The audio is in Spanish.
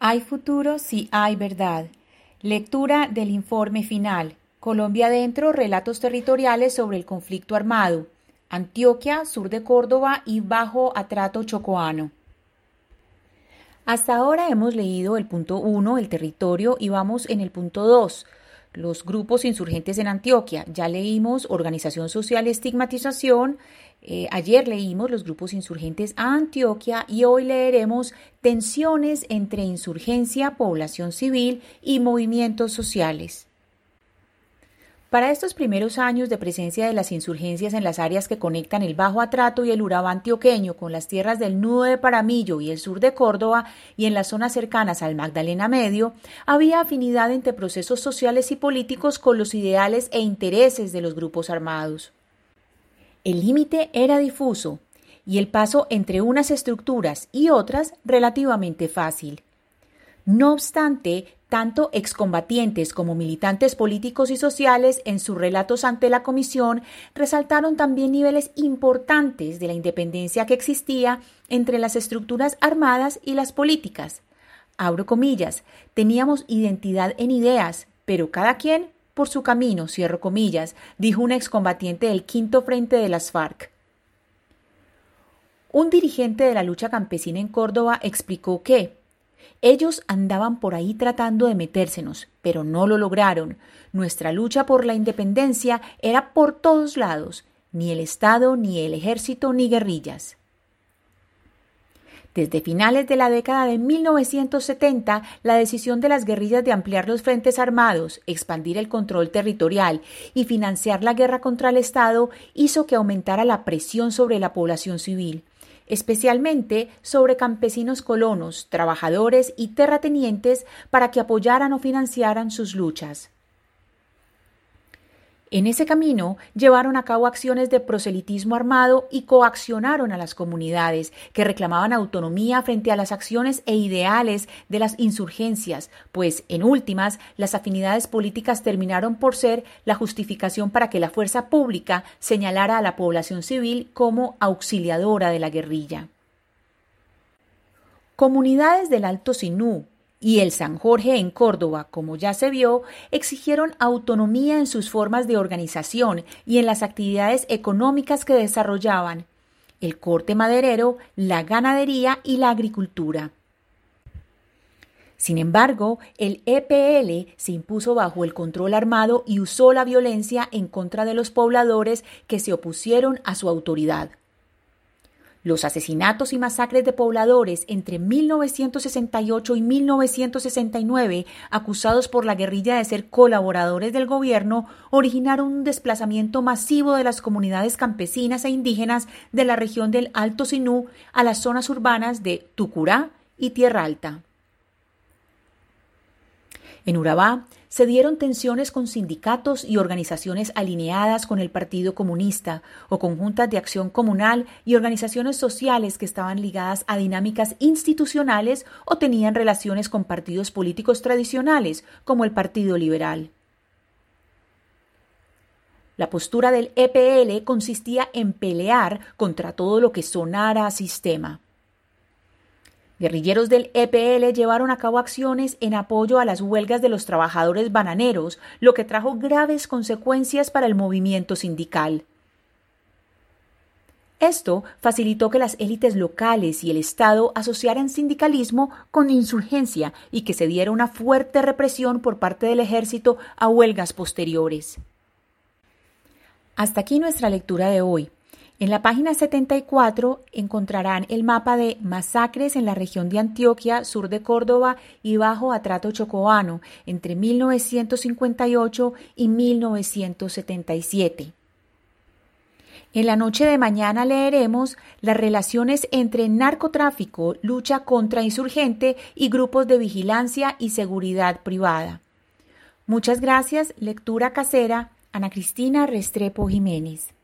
Hay futuro si hay verdad. Lectura del informe final. Colombia Adentro, relatos territoriales sobre el conflicto armado. Antioquia, sur de Córdoba y bajo atrato chocoano. Hasta ahora hemos leído el punto 1, el territorio, y vamos en el punto 2, los grupos insurgentes en Antioquia. Ya leímos organización social y estigmatización. Eh, ayer leímos los grupos insurgentes a Antioquia y hoy leeremos tensiones entre insurgencia, población civil y movimientos sociales. Para estos primeros años de presencia de las insurgencias en las áreas que conectan el Bajo Atrato y el Urabá antioqueño con las tierras del Nudo de Paramillo y el sur de Córdoba y en las zonas cercanas al Magdalena Medio, había afinidad entre procesos sociales y políticos con los ideales e intereses de los grupos armados. El límite era difuso y el paso entre unas estructuras y otras relativamente fácil. No obstante, tanto excombatientes como militantes políticos y sociales en sus relatos ante la comisión resaltaron también niveles importantes de la independencia que existía entre las estructuras armadas y las políticas. Abro comillas, teníamos identidad en ideas, pero cada quien por su camino, cierro comillas, dijo un excombatiente del quinto frente de las FARC. Un dirigente de la lucha campesina en Córdoba explicó que, ellos andaban por ahí tratando de metérsenos, pero no lo lograron. Nuestra lucha por la independencia era por todos lados, ni el Estado, ni el ejército, ni guerrillas. Desde finales de la década de 1970, la decisión de las guerrillas de ampliar los frentes armados, expandir el control territorial y financiar la guerra contra el Estado hizo que aumentara la presión sobre la población civil especialmente sobre campesinos colonos, trabajadores y terratenientes para que apoyaran o financiaran sus luchas. En ese camino llevaron a cabo acciones de proselitismo armado y coaccionaron a las comunidades que reclamaban autonomía frente a las acciones e ideales de las insurgencias, pues en últimas las afinidades políticas terminaron por ser la justificación para que la fuerza pública señalara a la población civil como auxiliadora de la guerrilla. Comunidades del Alto Sinú, y el San Jorge en Córdoba, como ya se vio, exigieron autonomía en sus formas de organización y en las actividades económicas que desarrollaban, el corte maderero, la ganadería y la agricultura. Sin embargo, el EPL se impuso bajo el control armado y usó la violencia en contra de los pobladores que se opusieron a su autoridad. Los asesinatos y masacres de pobladores entre 1968 y 1969, acusados por la guerrilla de ser colaboradores del gobierno, originaron un desplazamiento masivo de las comunidades campesinas e indígenas de la región del Alto Sinú a las zonas urbanas de Tucurá y Tierra Alta. En Urabá se dieron tensiones con sindicatos y organizaciones alineadas con el Partido Comunista o conjuntas de acción comunal y organizaciones sociales que estaban ligadas a dinámicas institucionales o tenían relaciones con partidos políticos tradicionales como el Partido Liberal. La postura del EPL consistía en pelear contra todo lo que sonara a sistema. Guerrilleros del EPL llevaron a cabo acciones en apoyo a las huelgas de los trabajadores bananeros, lo que trajo graves consecuencias para el movimiento sindical. Esto facilitó que las élites locales y el Estado asociaran sindicalismo con insurgencia y que se diera una fuerte represión por parte del ejército a huelgas posteriores. Hasta aquí nuestra lectura de hoy. En la página 74 encontrarán el mapa de masacres en la región de Antioquia, sur de Córdoba y bajo atrato chocoano entre 1958 y 1977. En la noche de mañana leeremos las relaciones entre narcotráfico, lucha contra insurgente y grupos de vigilancia y seguridad privada. Muchas gracias. Lectura casera. Ana Cristina Restrepo Jiménez.